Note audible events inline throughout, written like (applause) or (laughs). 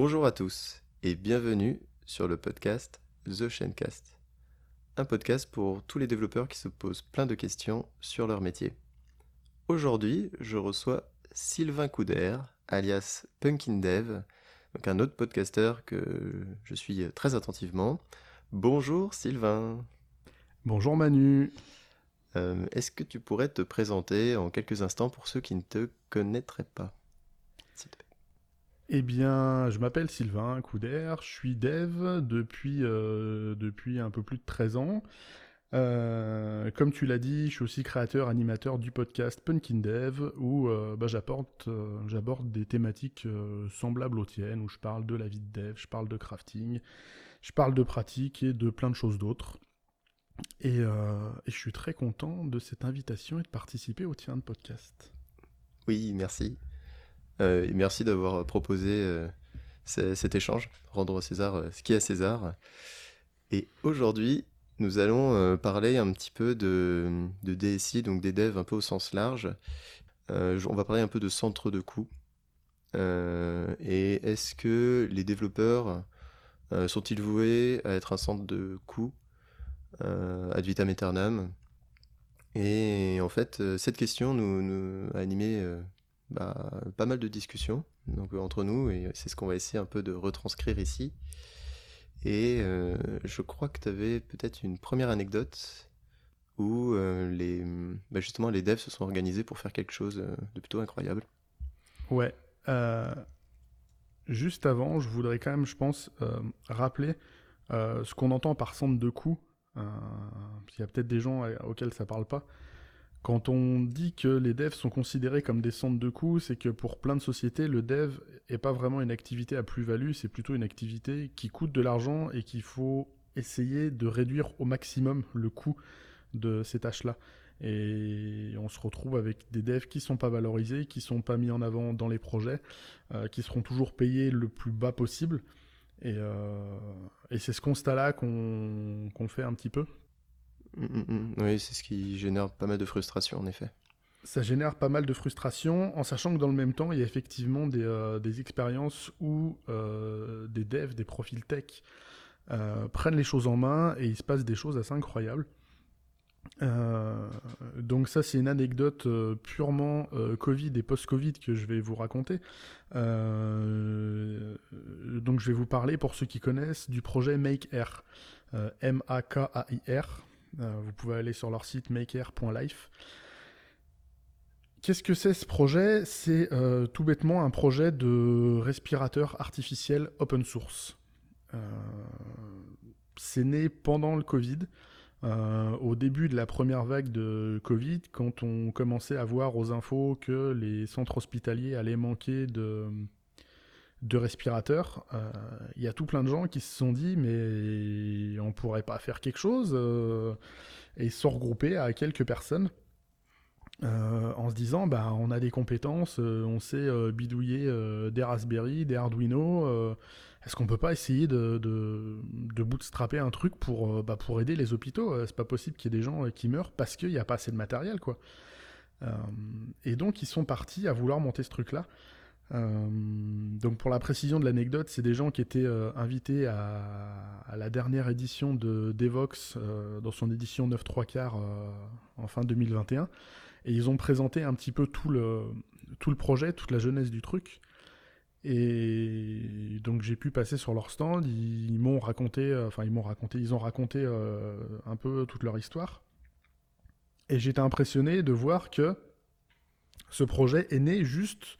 Bonjour à tous et bienvenue sur le podcast The Shenecast, un podcast pour tous les développeurs qui se posent plein de questions sur leur métier. Aujourd'hui, je reçois Sylvain Couder, alias Pumpkin Dev, donc un autre podcasteur que je suis très attentivement. Bonjour Sylvain. Bonjour Manu. Euh, est-ce que tu pourrais te présenter en quelques instants pour ceux qui ne te connaîtraient pas eh bien, je m'appelle Sylvain Couder, je suis dev depuis, euh, un peu plus de 13 ans. Euh, comme tu l'as dit, je suis aussi créateur, animateur du podcast Punkin Dev, où bah, j'aborde des thématiques semblables aux tiennes, où je parle de la vie de dev, je parle de crafting, je parle de pratique et de plein de choses d'autres. Et, et, je suis très content de cette invitation et de participer au tien de podcast. Oui, merci. Euh, merci d'avoir proposé euh, cet échange, rendre César euh, ce qui est à César. Et aujourd'hui, nous allons parler un petit peu de, DSI, donc des devs un peu au sens large. on va parler un peu de centre de coût. et est-ce que les développeurs sont-ils voués à être un centre de coût ad vitam aeternam Et en fait, cette question nous, nous a animé bah, pas mal de discussions donc, euh, entre nous, et c'est ce qu'on va essayer un peu de retranscrire ici. Et euh, je crois que tu avais peut-être une première anecdote où euh, les, bah, justement les devs se sont organisés pour faire quelque chose de plutôt incroyable. Ouais. juste avant, je voudrais quand même, je pense, rappeler ce qu'on entend par centre de coût. Il y a peut-être des gens auxquels ça parle pas. Quand on dit que les devs sont considérés comme des centres de coûts, c'est que pour plein de sociétés, le dev n'est pas vraiment une activité à plus-value, c'est plutôt une activité qui coûte de l'argent et qu'il faut essayer de réduire au maximum le coût de ces tâches-là. Et on se retrouve avec des devs qui sont pas valorisés, qui sont pas mis en avant dans les projets, euh, qui seront toujours payés le plus bas possible. Et, euh, c'est ce constat-là qu'on fait un petit peu. Mm, mm, mm. Oui, c'est ce qui génère pas mal de frustration, en effet. Ça génère pas mal de frustration, en sachant que dans le même temps, il y a effectivement des, euh, expériences où euh, des devs, des profils tech prennent les choses en main et il se passe des choses assez incroyables. Donc ça, c'est une anecdote purement Covid et post-Covid que je vais vous raconter. donc je vais vous parler, pour ceux qui connaissent, du projet Make Air. M-A-K-A-I-R. Euh, vous pouvez aller sur leur site maker.life. Qu'est-ce que c'est ce projet? C'est euh, tout bêtement un projet de respirateur artificiel open source. Euh, c'est né pendant le Covid, au début de la première vague de Covid, quand on commençait à voir aux infos que les centres hospitaliers allaient manquer de, respirateurs, euh, il y a tout plein de gens qui se sont dit mais on pourrait pas faire quelque chose euh, et se sont regroupés à quelques personnes euh, en se disant bah on a des compétences, on sait bidouiller des Raspberry, des Arduino, est-ce qu'on peut pas essayer de, de, bootstrapper un truc pour, bah, pour aider les hôpitaux C'est pas possible qu'il y ait des gens qui meurent parce qu'il n'y a pas assez de matériel quoi. et donc ils sont partis à vouloir monter ce truc là. Euh, donc pour la précision de l'anecdote, c'est des gens qui étaient euh, invités à, la dernière édition de Devox euh, dans son édition 9 3 quarts en fin 2021 et ils ont présenté un petit peu tout le, tout le projet, toute la jeunesse du truc. Et donc j'ai pu passer sur leur stand, ils, m'ont raconté, enfin ils m'ont raconté, ils ont raconté un peu toute leur histoire. Et j'étais impressionné de voir que ce projet est né juste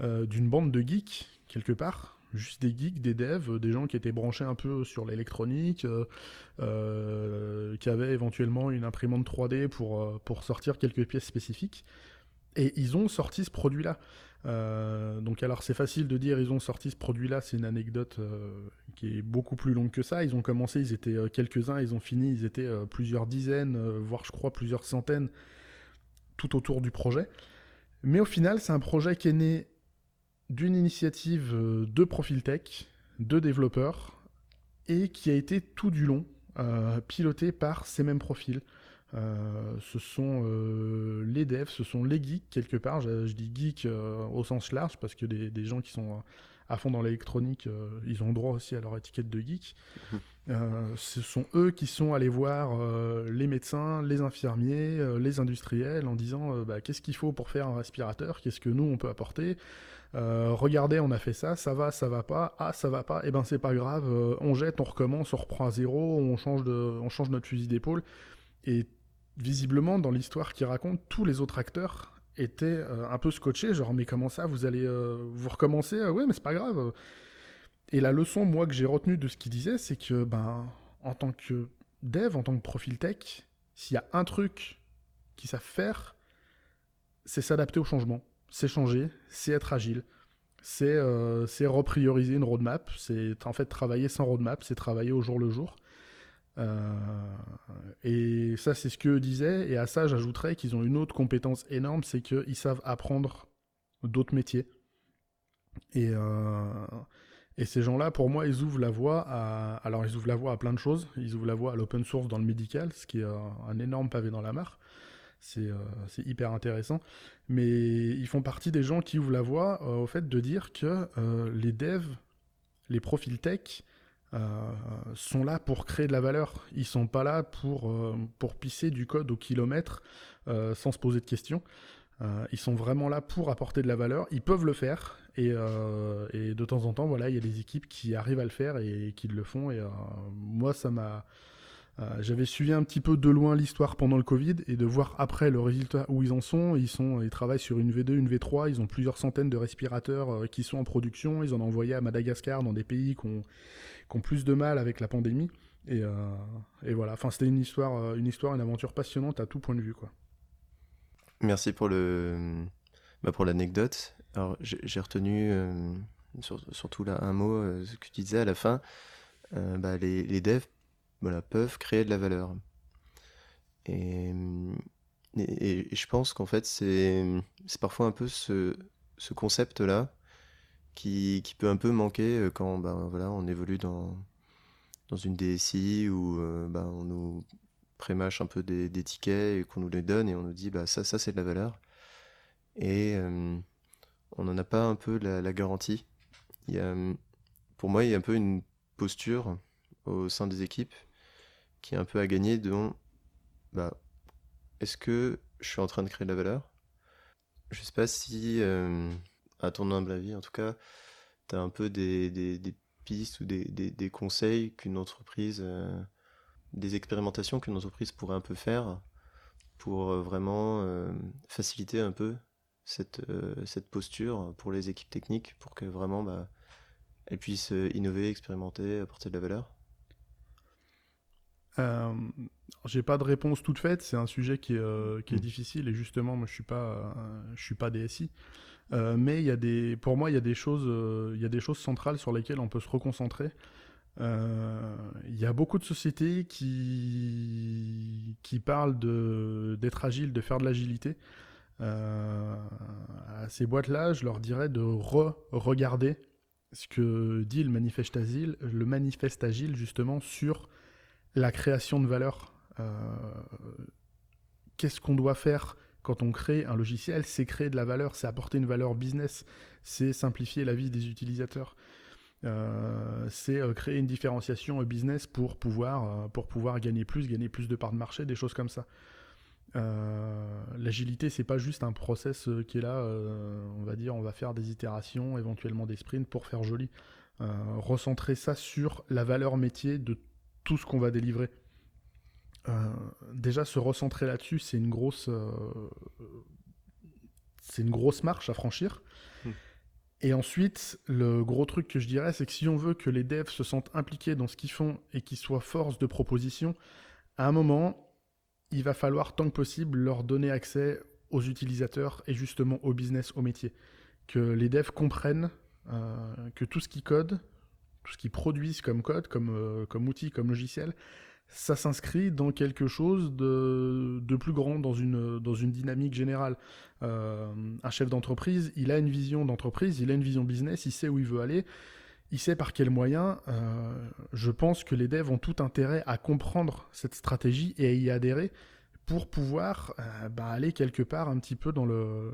euh, d'une bande de geeks, quelque part. Juste des geeks, des devs, des gens qui étaient branchés un peu sur l'électronique, euh, euh, qui avaient éventuellement une imprimante 3D pour, pour sortir quelques pièces spécifiques. Et ils ont sorti ce produit-là. donc alors c'est facile de dire ils ont sorti ce produit-là, c'est une anecdote qui est beaucoup plus longue que ça. Ils ont commencé, ils étaient quelques-uns, ils ont fini, ils étaient plusieurs dizaines, voire je crois plusieurs centaines tout autour du projet. Mais au final, c'est un projet qui est né d'une initiative euh, de Profil Tech, de développeurs, et qui a été tout du long euh, piloté par ces mêmes profils. Ce sont les devs, ce sont les geeks quelque part. Je, dis geek au sens large parce que des, gens qui sont à fond dans l'électronique, ils ont droit aussi à leur étiquette de geek. Mmh. ce sont eux qui sont allés voir les médecins, les infirmiers, les industriels en disant bah, qu'est-ce qu'il faut pour faire un respirateur, qu'est-ce que nous on peut apporter? Euh, regardez, on a fait ça, ça va, ça va pas, ah, ça va pas, et eh ben c'est pas grave, euh, on jette, on recommence, on reprend à zéro, on change, de, on change notre fusil d'épaule. Et visiblement, dans l'histoire qu'il raconte, tous les autres acteurs étaient euh, un peu scotchés, genre, mais comment ça, vous allez vous recommencer Ouais, mais c'est pas grave. Et la leçon, moi, que j'ai retenue de ce qu'il disait, c'est que, ben, en tant que dev, en tant que profil tech, s'il y a un truc qu'ils savent faire, c'est s'adapter au changement c'est changer, c'est être agile, c'est euh, reprioriser une roadmap, c'est en fait travailler sans roadmap, c'est travailler au jour le jour. Euh, et ça, c'est ce qu'eux disaient. Et à ça, j'ajouterais qu'ils ont une autre compétence énorme, c'est qu'ils savent apprendre d'autres métiers. Et, euh, et ces gens-là, pour moi, ils ouvrent la voie à. Alors, ils ouvrent la voie à plein de choses. Ils ouvrent la voie à l'open source dans le médical, ce qui est un énorme pavé dans la mare. Euh, c'est hyper intéressant. Mais ils font partie des gens qui ouvrent la voie euh, au fait de dire que euh, les devs, les profils tech, sont là pour créer de la valeur. Ils sont pas là pour, pour pisser du code au kilomètre sans se poser de questions. ils sont vraiment là pour apporter de la valeur. Ils peuvent le faire. Et, et de temps en temps, voilà, il y a des équipes qui arrivent à le faire et qui le font. Et moi, ça m'a euh, j'avais suivi un petit peu de loin l'histoire pendant le Covid et de voir après le résultat où ils en sont. Ils, sont, ils travaillent sur une V2, une V3, ils ont plusieurs centaines de respirateurs euh, qui sont en production. Ils en ont envoyé à Madagascar dans des pays qui ont, plus de mal avec la pandémie. Et, euh, voilà, enfin, c'était une histoire, une histoire, une aventure passionnante à tout point de vue. Quoi. Merci pour le bah, pour l'anecdote. Alors j'ai retenu surtout là un mot, ce que tu disais à la fin. Bah, les, les devs voilà, peuvent créer de la valeur. Et, et, je pense qu'en fait, c'est parfois un peu ce, ce concept-là qui, peut un peu manquer euh, quand ben, voilà, on évolue dans, dans une DSI où euh, ben, on nous prémâche un peu des, tickets et qu'on nous les donne et on nous dit bah, ça, ça c'est de la valeur. Et euh, on n'en a pas un peu la, garantie. Il y a, pour moi, il y a un peu une posture au sein des équipes qui est un peu à gagner, dont bah, est-ce que je suis en train de créer de la valeur? Je sais pas si, à ton humble avis en tout cas, tu as un peu des, des, pistes ou des, des conseils qu'une entreprise, euh, des expérimentations qu'une entreprise pourrait un peu faire pour euh, vraiment faciliter un peu cette, cette posture pour les équipes techniques, pour que vraiment bah, elles puissent innover, expérimenter, apporter de la valeur? Euh, j'ai pas de réponse toute faite, c'est un sujet qui est, euh, qui est mm. difficile et justement moi je suis pas je suis pas DSI. Euh, mais il y a des pour moi il y a des choses il y a des choses centrales sur lesquelles on peut se reconcentrer. Il y a beaucoup de sociétés qui qui parlent d'être agile, de faire de l'agilité. à ces boîtes-là, je leur dirais de re-regarder ce que dit le manifeste agile, le manifeste agile justement sur la création de valeur. Euh, qu'est-ce qu'on doit faire quand on crée un logiciel C'est créer de la valeur, c'est apporter une valeur business, c'est simplifier la vie des utilisateurs. Euh, c'est euh, créer une différenciation business pour pouvoir, pour pouvoir gagner plus, gagner plus de parts de marché, des choses comme ça. L'agilité, c'est pas juste un process qui est là, on va dire, on va faire des itérations, éventuellement des sprints pour faire joli. recentrer ça sur la valeur métier de tout ce qu'on va délivrer. Euh, déjà, se recentrer là-dessus, c'est une grosse, euh, c'est une grosse marche à franchir. Hmm. Et ensuite, le gros truc que je dirais, c'est que si on veut que les devs se sentent impliqués dans ce qu'ils font et qu'ils soient force de proposition, à un moment, il va falloir tant que possible leur donner accès aux utilisateurs et justement au business, au métier. Que les devs comprennent euh, que tout ce qui code, tout ce qu'ils produisent comme code, comme, euh, comme outil, comme logiciel, ça s'inscrit dans quelque chose de, de, plus grand, dans une, dans une dynamique générale. Euh, un chef d'entreprise, il a une vision d'entreprise, il a une vision business, il sait où il veut aller, il sait par quels moyens. Euh, je pense que les devs ont tout intérêt à comprendre cette stratégie et à y adhérer, pour pouvoir bah, aller quelque part un petit peu dans le,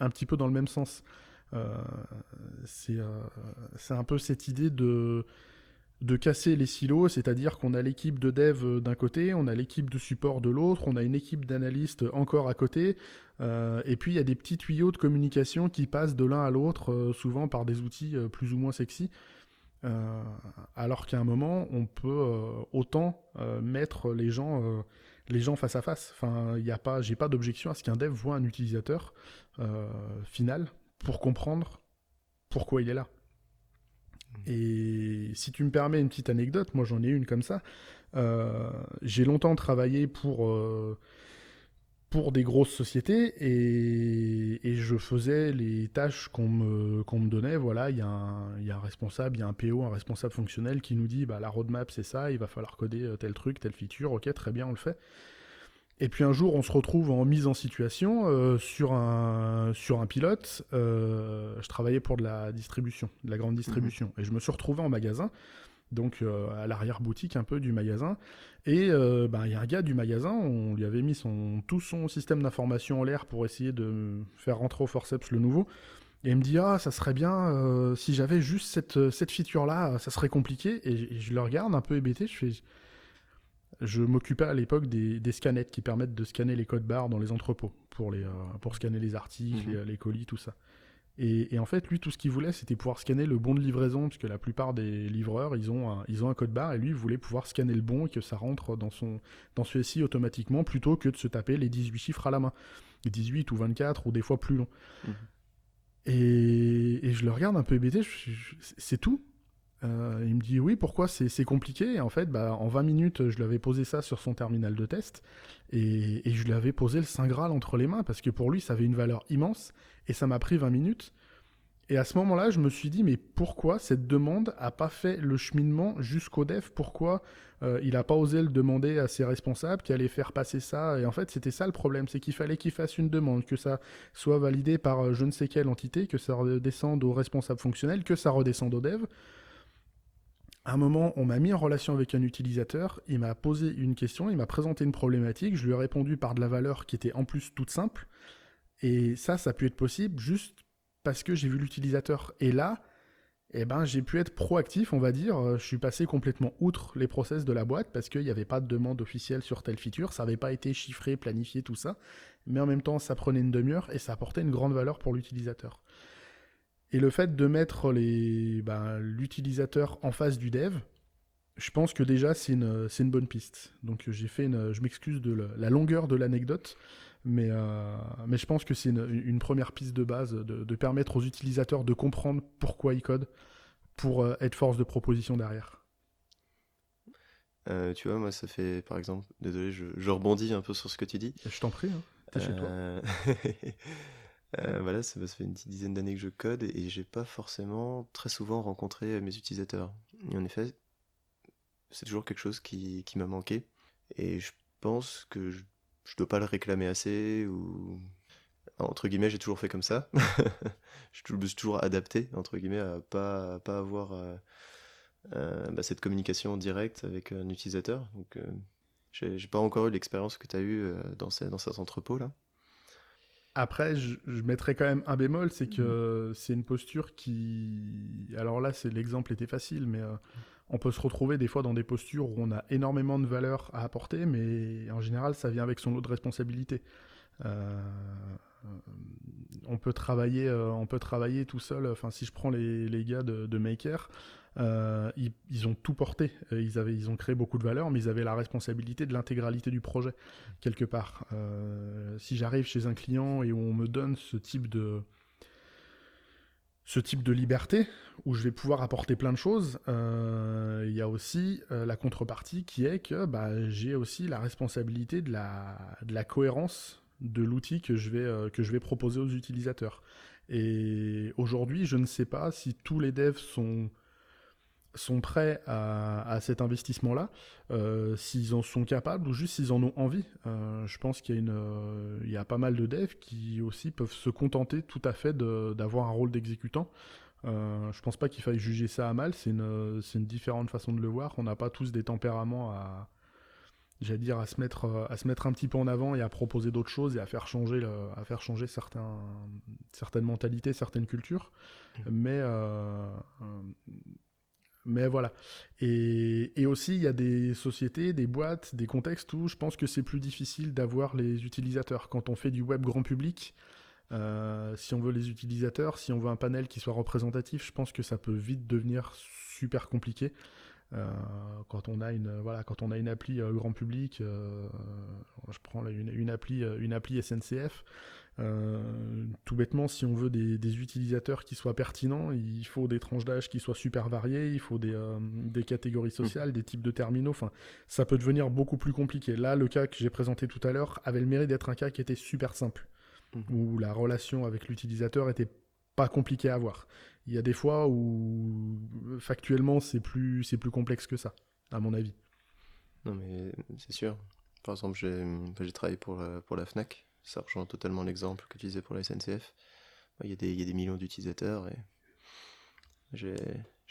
un petit peu dans le même sens. c'est un peu cette idée de de casser les silos, c'est-à-dire qu'on a l'équipe de dev euh, d'un côté, on a l'équipe de support de l'autre, on a une équipe d'analystes encore à côté, euh, et puis il y a des petits tuyaux de communication qui passent de l'un à l'autre, euh, souvent par des outils plus ou moins sexy. alors qu'à un moment, on peut autant mettre les gens, face à face. Enfin, il a pas, j'ai pas d'objection à ce qu'un dev voit un utilisateur final pour comprendre pourquoi il est là. Et si tu me permets une petite anecdote, moi j'en ai une comme ça. Euh, j'ai longtemps travaillé pour, euh, pour des grosses sociétés et, et, je faisais les tâches qu'on me, qu'on me donnait. Voilà, il y, y, a un responsable, il y a un PO, un responsable fonctionnel qui nous dit bah, la roadmap c'est ça, il va falloir coder euh, tel truc, telle feature. Ok, très bien, on le fait. Et puis un jour, on se retrouve en mise en situation euh, sur, un, sur un pilote. Euh, je travaillais pour de la distribution, de la grande distribution. Mhm. Et je me suis retrouvé en magasin, donc euh, à l'arrière-boutique un peu du magasin. Et ben, il y a un gars du magasin, on lui avait mis son, tout son système d'information en l'air pour essayer de faire rentrer au forceps le nouveau. Et il me dit, ah, ça serait bien, si j'avais juste cette, cette feature-là, ça serait compliqué. Et, et, je le regarde un peu hébété, je fais je m'occupais à l'époque des, scanettes qui permettent de scanner les codes barres dans les entrepôts pour, les, euh, pour scanner les articles, mhm. les, colis, tout ça. Et, en fait, lui, tout ce qu'il voulait, c'était pouvoir scanner le bon de livraison, puisque la plupart des livreurs, ils ont un, ils ont un code barre, et lui, il voulait pouvoir scanner le bon et que ça rentre dans, son, dans celui-ci automatiquement, plutôt que de se taper les 18 chiffres à la main. 18 ou 24, ou des fois plus long. Mhm. Et, je le regarde un peu hébété, c'est tout euh, il me dit oui, pourquoi? C'est compliqué. En fait, bah, en 20 minutes, je lui avais posé ça sur son terminal de test. Et, je lui avais posé le Saint Graal entre les mains parce que pour lui, ça avait une valeur immense. Et ça m'a pris 20 minutes. Et à ce moment-là, je me suis dit, mais pourquoi cette demande a pas fait le cheminement jusqu'au dev Pourquoi euh, il n'a pas osé le demander à ses responsables qui allaient faire passer ça? Et en fait, c'était ça le problème, c'est qu'il fallait qu'il fasse une demande, que ça soit validé par euh, je ne sais quelle entité, que ça redescende aux responsables fonctionnels, que ça redescende au dev à un moment, on m'a mis en relation avec un utilisateur, il m'a posé une question, il m'a présenté une problématique, je lui ai répondu par de la valeur qui était en plus toute simple. Et ça, ça a pu être possible juste parce que j'ai vu l'utilisateur. Et là, eh ben, j'ai pu être proactif, on va dire. Je suis passé complètement outre les process de la boîte parce qu'il n'y avait pas de demande officielle sur telle feature, ça n'avait pas été chiffré, planifié, tout ça. Mais en même temps, ça prenait une demi-heure et ça apportait une grande valeur pour l'utilisateur. Et le fait de mettre ben, l'utilisateur en face du dev, je pense que déjà c'est une, une, bonne piste. Donc j'ai fait une, je m'excuse de la longueur de l'anecdote, mais, euh, mais je pense que c'est une, première piste de base de, permettre aux utilisateurs de comprendre pourquoi ils codent pour euh, être force de proposition derrière. Euh, tu vois, moi ça fait par exemple, désolé, je, rebondis un peu sur ce que tu dis. Je t'en prie, hein. t'es chez toi. (laughs) Euh, voilà, ça, fait une petite dizaine d'années que je code et, j'ai pas forcément très souvent rencontré mes utilisateurs. Et en effet, c'est toujours quelque chose qui, m'a manqué. Et je pense que je, je dois pas le réclamer assez ou entre guillemets j'ai toujours fait comme ça. (laughs) je me suis toujours adapté entre guillemets à pas pas avoir euh, euh, bah, cette communication directe avec un utilisateur. Donc j'ai pas encore eu l'expérience que tu as eu dans, dans cet entrepôt là. Après, je, mettrais quand même un bémol, c'est que mhm. c'est une posture qui. Alors là, c'est l'exemple était facile, mais euh, on peut se retrouver des fois dans des postures où on a énormément de valeur à apporter, mais en général, ça vient avec son lot de responsabilités. Euh, on peut travailler, euh, on peut travailler tout seul. Enfin, si je prends les, les gars de, de Maker, euh, ils, ont tout porté. Euh, ils, avaient, ils ont créé beaucoup de valeur, mais ils avaient la responsabilité de l'intégralité du projet, quelque part. Euh, si j'arrive chez un client et on me donne ce type de, ce type de liberté, où je vais pouvoir apporter plein de choses, il y a aussi la contrepartie qui est que bah, j'ai aussi la responsabilité de la, de la cohérence de l'outil que, que je vais proposer aux utilisateurs. Et aujourd'hui, je ne sais pas si tous les devs sont sont prêts à, cet investissement-là, euh, s'ils en sont capables ou juste s'ils en ont envie. Euh, je pense qu'il y, a euh, y a pas mal de devs qui aussi peuvent se contenter tout à fait d'avoir un rôle d'exécutant. je pense pas qu'il faille juger ça à mal, c'est une, une, différente façon de le voir. On n'a pas tous des tempéraments à, j'allais dire, à se, mettre, à se mettre un petit peu en avant et à proposer d'autres choses et à faire changer, le, à faire changer certains, certaines mentalités, certaines cultures. Mmh. Mais, mais voilà. Et, aussi, il y a des sociétés, des boîtes, des contextes où je pense que c'est plus difficile d'avoir les utilisateurs. Quand on fait du web grand public, euh, si on veut les utilisateurs, si on veut un panel qui soit représentatif, je pense que ça peut vite devenir super compliqué. Euh, quand on a une voilà quand on a une appli euh, grand public, je prends une, une, appli une appli SNCF. Tout bêtement, si on veut des, des, utilisateurs qui soient pertinents, il faut des tranches d'âge qui soient super variées, il faut des, des catégories mmh. sociales, des types de terminaux. Enfin, ça peut devenir beaucoup plus compliqué. Là, le cas que j'ai présenté tout à l'heure avait le mérite d'être un cas qui était super simple. Mhm. où la relation avec l'utilisateur était pas compliquée à avoir. Il y a des fois où factuellement c'est plus c'est plus complexe que ça, à mon avis. Non mais c'est sûr. Par exemple, j'ai travaillé pour la, pour la Fnac. Ça rejoint totalement l'exemple que tu disais pour la SNCF. Il y a des, millions d'utilisateurs et j'ai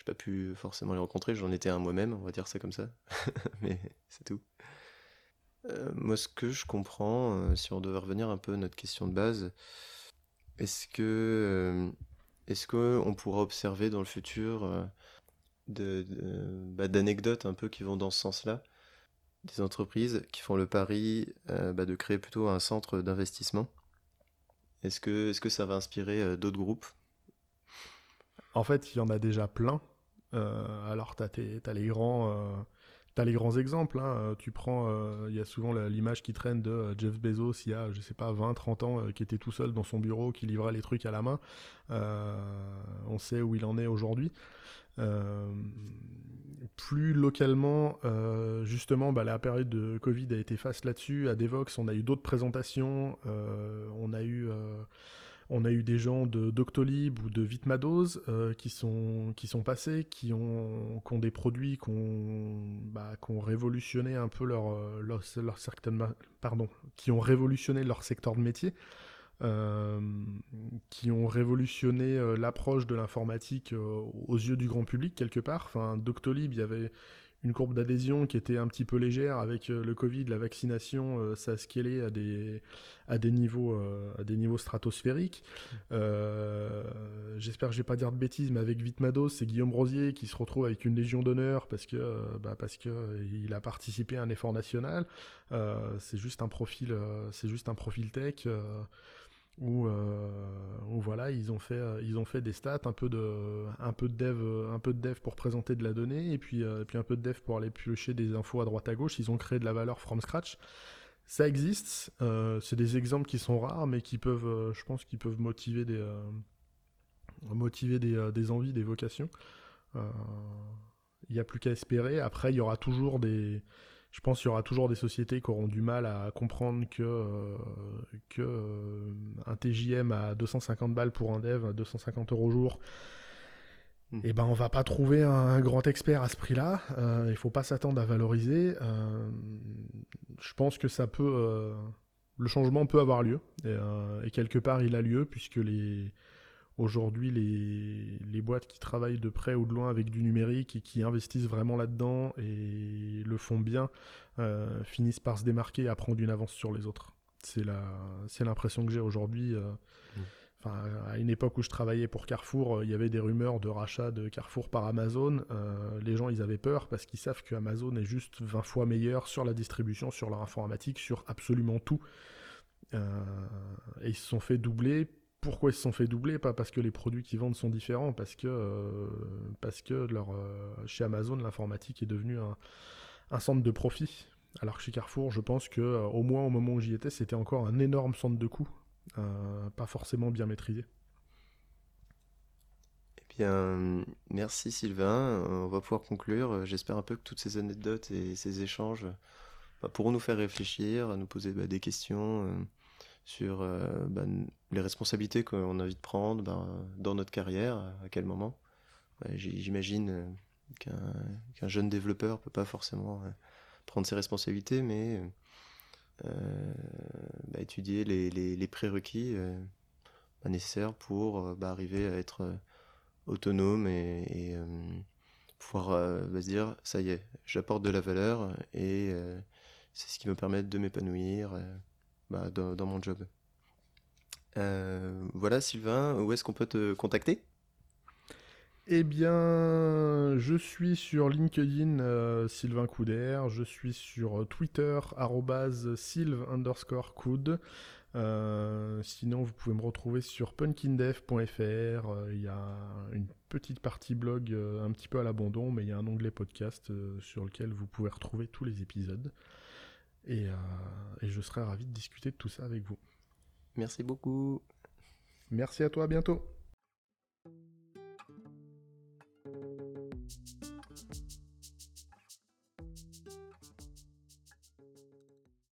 pas pu forcément les rencontrer. J'en étais un moi-même, on va dire ça comme ça. (laughs) mais c'est tout. Euh, moi, ce que je comprends, euh, si on devait revenir un peu à notre question de base, est-ce que euh, est-ce qu'on pourra observer dans le futur de, bah, d'anecdotes un peu qui vont dans ce sens-là, des entreprises qui font le pari bah, de créer plutôt un centre d'investissement Est-ce que est-ce que ça va inspirer d'autres groupes? En fait, il y en a déjà plein. alors, tu as, les grands les grands exemples, hein. Euh, tu prends, euh, il y a souvent l'image qui traîne de euh, Jeff Bezos il y a, je sais pas, 20, 30 ans, qui était tout seul dans son bureau, qui livrait les trucs à la main. on sait où il en est aujourd'hui. Plus localement, justement, bah, la période de Covid a été face là-dessus. À Devox, on a eu d'autres présentations. on a eu on a eu des gens de Doctolib ou de Vitmados euh, qui, sont, qui sont passés, qui ont, qui ont des produits qui ont, bah, révolutionné un peu leur, euh, leur, leur, pardon, qui ont révolutionné leur secteur de métier, euh, qui ont révolutionné l'approche de l'informatique aux yeux du grand public quelque part. Enfin, Doctolib, il y avait une courbe d'adhésion qui était un petit peu légère avec euh, le Covid, la vaccination, euh, ça a scalé à des, à des, niveaux, euh, à des niveaux stratosphériques. J'espère que je vais pas dire de bêtises, mais avec Vitmados, c'est Guillaume Rosier qui se retrouve avec une légion d'honneur parce que, bah parce que il a participé à un effort national. c'est juste un profil, c'est juste un profil tech où, euh, voilà ils ont fait euh, ils ont fait des stats un peu de un peu de dev un peu de dev pour présenter de la donnée et puis euh, un peu de dev pour aller piocher des infos à droite à gauche. Ils ont créé de la valeur from scratch. Ça existe c'est des exemples qui sont rares mais qui peuvent je pense qu'ils peuvent motiver des motiver des, des, envies des vocations. Il n'y a plus qu'à espérer. Après il y aura toujours des je pense qu'il y aura toujours des sociétés qui auront du mal à comprendre que, euh, que euh, un TJM à 250 balles pour un dev, à 250 euros au jour, et eh ben on va pas trouver un grand expert à ce prix-là. Euh, il faut pas s'attendre à valoriser. je pense que ça peut, le changement peut avoir lieu et, quelque part il a lieu puisque les Aujourd'hui, les, boîtes qui travaillent de près ou de loin avec du numérique et qui investissent vraiment là-dedans et le font bien, euh, finissent par se démarquer et à prendre une avance sur les autres. C'est l'impression que j'ai aujourd'hui. Euh, mmh. à une époque où je travaillais pour Carrefour, euh, il y avait des rumeurs de rachat de Carrefour par Amazon. les gens, ils avaient peur parce qu'ils savent que Amazon est juste 20 fois meilleur sur la distribution, sur leur informatique, sur absolument tout. et ils se sont fait doubler pourquoi ils se sont fait doubler Pas parce que les produits qu'ils vendent sont différents, parce que, euh, parce que euh, chez Amazon, l'informatique est devenue un, centre de profit. Alors que chez Carrefour, je pense que euh, au moins au moment où j'y étais, c'était encore un énorme centre de coûts, pas forcément bien maîtrisé. Eh bien, merci Sylvain. On va pouvoir conclure. J'espère un peu que toutes ces anecdotes et ces échanges bah, pourront nous faire réfléchir, nous poser bah, des questions sur euh, bah, les responsabilités qu'on a envie de prendre bah, dans notre carrière, à quel moment. J'imagine euh, qu'un jeune développeur peut pas forcément euh, prendre ses responsabilités, mais bah, étudier les, les, prérequis nécessaires pour arriver à être autonome et, pouvoir se dire ça y est, j'apporte de la valeur et c'est ce qui me permet de m'épanouir bah, dans, mon job. voilà Sylvain, où est-ce qu'on peut te contacter? Eh bien, je suis sur LinkedIn Sylvain Couder, je suis sur Twitter sylve underscore coude. Euh, sinon, vous pouvez me retrouver sur punkindev.fr. Euh, il y a une petite partie blog euh, un petit peu à l'abandon, mais il y a un onglet podcast sur lequel vous pouvez retrouver tous les épisodes. Et, et je serai ravi de discuter de tout ça avec vous. Merci beaucoup. Merci à toi, à bientôt.